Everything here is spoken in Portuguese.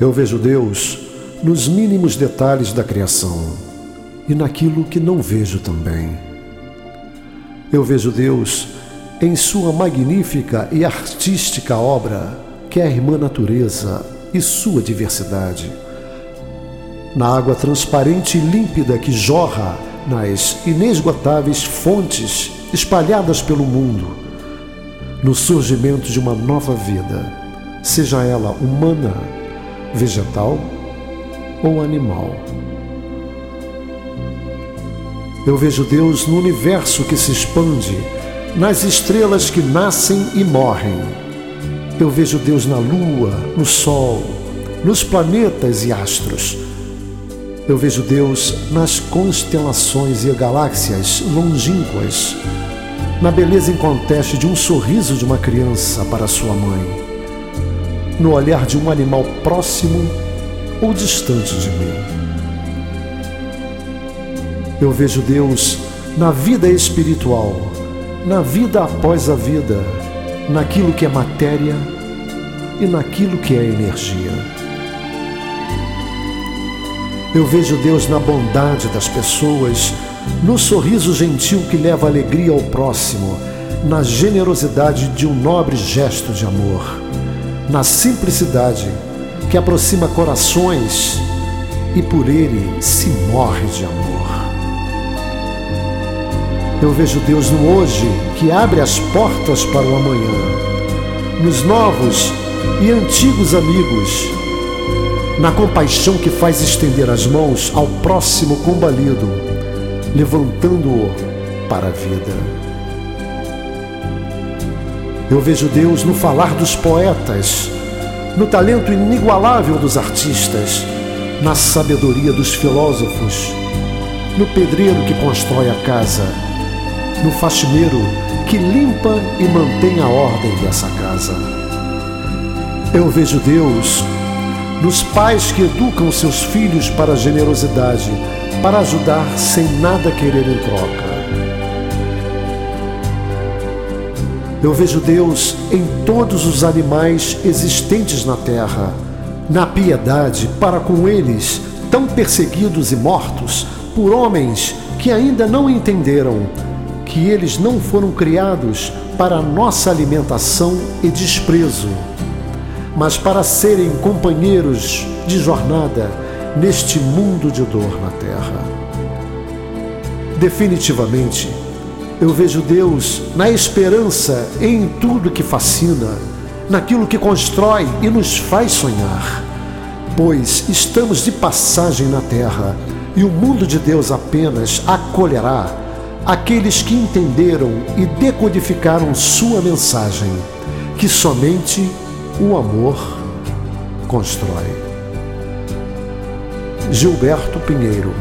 Eu vejo Deus nos mínimos detalhes da criação e naquilo que não vejo também. Eu vejo Deus em sua magnífica e artística obra, que é a irmã natureza e sua diversidade. Na água transparente e límpida que jorra nas inesgotáveis fontes espalhadas pelo mundo, no surgimento de uma nova vida, seja ela humana, vegetal ou animal. Eu vejo Deus no universo que se expande, nas estrelas que nascem e morrem. Eu vejo Deus na lua, no sol, nos planetas e astros. Eu vejo Deus nas constelações e galáxias longínquas, na beleza inconteste de um sorriso de uma criança para sua mãe, no olhar de um animal próximo ou distante de mim. Eu vejo Deus na vida espiritual, na vida após a vida, naquilo que é matéria e naquilo que é energia. Eu vejo Deus na bondade das pessoas, no sorriso gentil que leva alegria ao próximo, na generosidade de um nobre gesto de amor, na simplicidade que aproxima corações e por ele se morre de amor. Eu vejo Deus no hoje que abre as portas para o amanhã, nos novos e antigos amigos, na compaixão que faz estender as mãos ao próximo combalido, levantando-o para a vida. Eu vejo Deus no falar dos poetas, no talento inigualável dos artistas, na sabedoria dos filósofos, no pedreiro que constrói a casa, no faxineiro que limpa e mantém a ordem dessa casa. Eu vejo Deus nos pais que educam seus filhos para a generosidade, para ajudar sem nada querer em troca. Eu vejo Deus em todos os animais existentes na terra, na piedade para com eles, tão perseguidos e mortos por homens que ainda não entenderam que eles não foram criados para nossa alimentação e desprezo, mas para serem companheiros de jornada neste mundo de dor na terra. Definitivamente, eu vejo Deus na esperança em tudo que fascina, naquilo que constrói e nos faz sonhar. Pois estamos de passagem na terra e o mundo de Deus apenas acolherá aqueles que entenderam e decodificaram sua mensagem, que somente o amor constrói. Gilberto Pinheiro